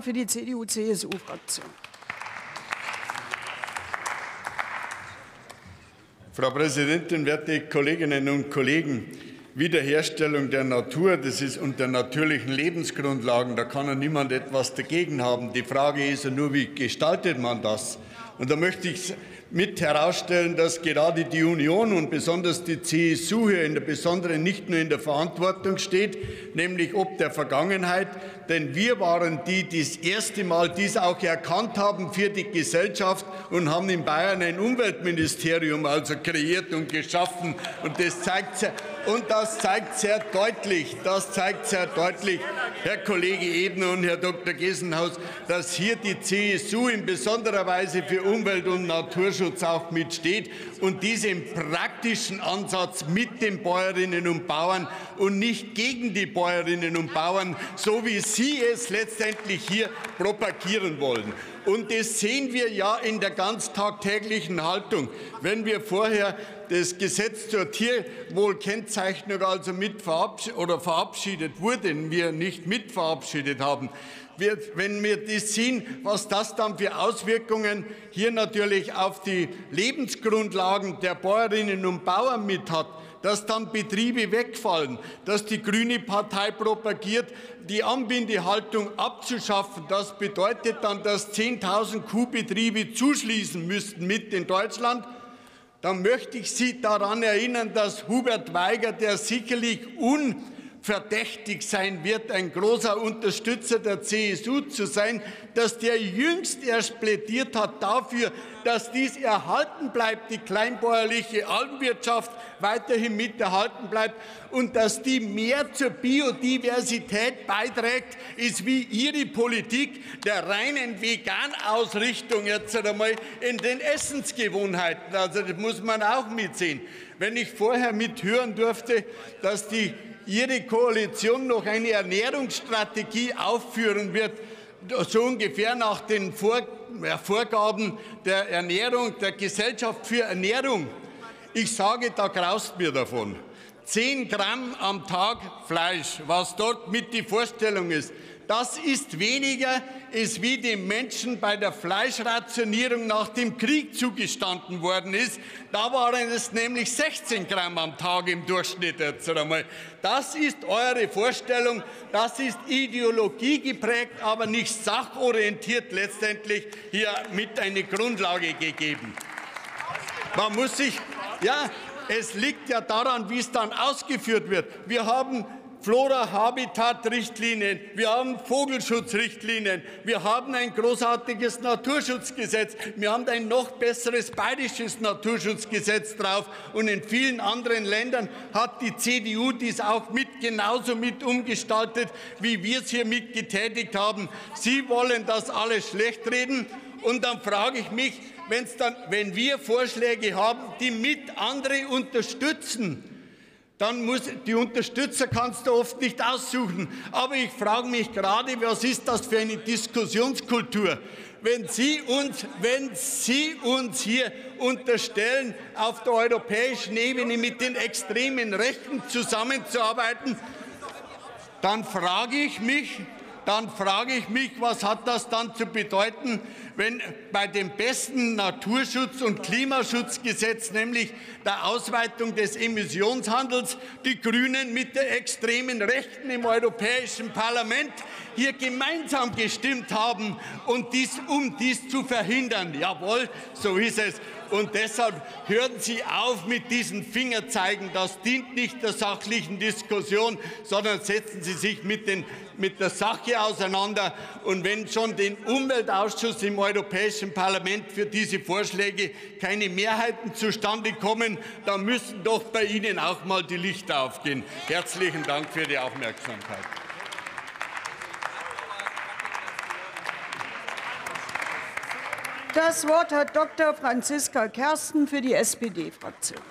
für die CDU-CSU-Fraktion. Frau Präsidentin, werte Kolleginnen und Kollegen! Wiederherstellung der Natur, das ist unter natürlichen Lebensgrundlagen, da kann ja niemand etwas dagegen haben. Die Frage ist ja nur, wie gestaltet man das? Und da möchte ich mit herausstellen, dass gerade die Union und besonders die CSU hier in der besonderen nicht nur in der Verantwortung steht, nämlich ob der Vergangenheit, denn wir waren die, die das erste Mal dies auch erkannt haben für die Gesellschaft und haben in Bayern ein Umweltministerium also kreiert und geschaffen. Und das zeigt sehr, und das zeigt sehr deutlich, das zeigt sehr deutlich, Herr Kollege Ebner und Herr Dr. Gesenhaus, dass hier die CSU in besonderer Weise für Umwelt und Naturschutz auch mitsteht und diesen praktischen Ansatz mit den Bäuerinnen und Bauern und nicht gegen die Bäuerinnen und Bauern, so wie Sie es letztendlich hier propagieren wollen. Und das sehen wir ja in der ganz tagtäglichen Haltung. Wenn wir vorher das Gesetz zur Tierwohlkennzeichnung also mit verabschiedet oder verabschiedet wurden, wir nicht mit verabschiedet haben, wir, wenn wir das sehen, was das dann für Auswirkungen hier natürlich auf die Lebensgrundlagen der Bäuerinnen und Bauern mit hat, dass dann Betriebe wegfallen, dass die Grüne Partei propagiert, die Anbindehaltung abzuschaffen. Das bedeutet dann, dass 10.000 Kuhbetriebe zuschließen müssten mit in Deutschland. Dann möchte ich Sie daran erinnern, dass Hubert Weiger, der sicherlich un verdächtig sein wird, ein großer Unterstützer der CSU zu sein, dass der jüngst erst plädiert hat dafür, dass dies erhalten bleibt, die kleinbäuerliche Alpenwirtschaft weiterhin mit erhalten bleibt und dass die mehr zur Biodiversität beiträgt, ist wie Ihre Politik der reinen Vegan-Ausrichtung jetzt einmal in den Essensgewohnheiten. Also das muss man auch mitsehen. Wenn ich vorher mithören durfte, dass die Ihre Koalition noch eine Ernährungsstrategie aufführen wird, so ungefähr nach den Vorgaben der Ernährung, der Gesellschaft für Ernährung. Ich sage, da graust mir davon. Zehn Gramm am Tag Fleisch, was dort mit die Vorstellung ist. Das ist weniger, als wie den Menschen bei der Fleischrationierung nach dem Krieg zugestanden worden ist. Da waren es nämlich 16 Gramm am Tag im Durchschnitt jetzt einmal. Das ist eure Vorstellung, das ist Ideologie geprägt, aber nicht sachorientiert letztendlich hier mit eine Grundlage gegeben. Man muss sich, ja, es liegt ja daran, wie es dann ausgeführt wird. Wir haben Flora-Habitat-Richtlinien, wir haben Vogelschutzrichtlinien, wir haben ein großartiges Naturschutzgesetz, wir haben ein noch besseres bayerisches Naturschutzgesetz drauf. Und in vielen anderen Ländern hat die CDU dies auch mit genauso mit umgestaltet, wie wir es hier mit getätigt haben. Sie wollen das alles schlecht reden. Und dann frage ich mich, wenn's dann, wenn wir Vorschläge haben, die mit andere unterstützen, dann muss die Unterstützer kannst du oft nicht aussuchen. Aber ich frage mich gerade, was ist das für eine Diskussionskultur? Wenn Sie uns, wenn Sie uns hier unterstellen, auf der europäischen Ebene mit den extremen Rechten zusammenzuarbeiten, dann frage ich mich, dann frage ich mich, was hat das dann zu bedeuten, wenn bei dem besten Naturschutz- und Klimaschutzgesetz, nämlich der Ausweitung des Emissionshandels, die Grünen mit der extremen Rechten im Europäischen Parlament hier gemeinsam gestimmt haben, und dies, um dies zu verhindern. Jawohl, so ist es. Und deshalb hören Sie auf mit diesen Fingerzeigen. Das dient nicht der sachlichen Diskussion, sondern setzen Sie sich mit, den, mit der Sache auseinander. Und wenn schon den Umweltausschuss im Europäischen Parlament für diese Vorschläge keine Mehrheiten zustande kommen, dann müssen doch bei Ihnen auch mal die Lichter aufgehen. Herzlichen Dank für die Aufmerksamkeit. Das Wort hat Dr. Franziska Kersten für die SPD-Fraktion.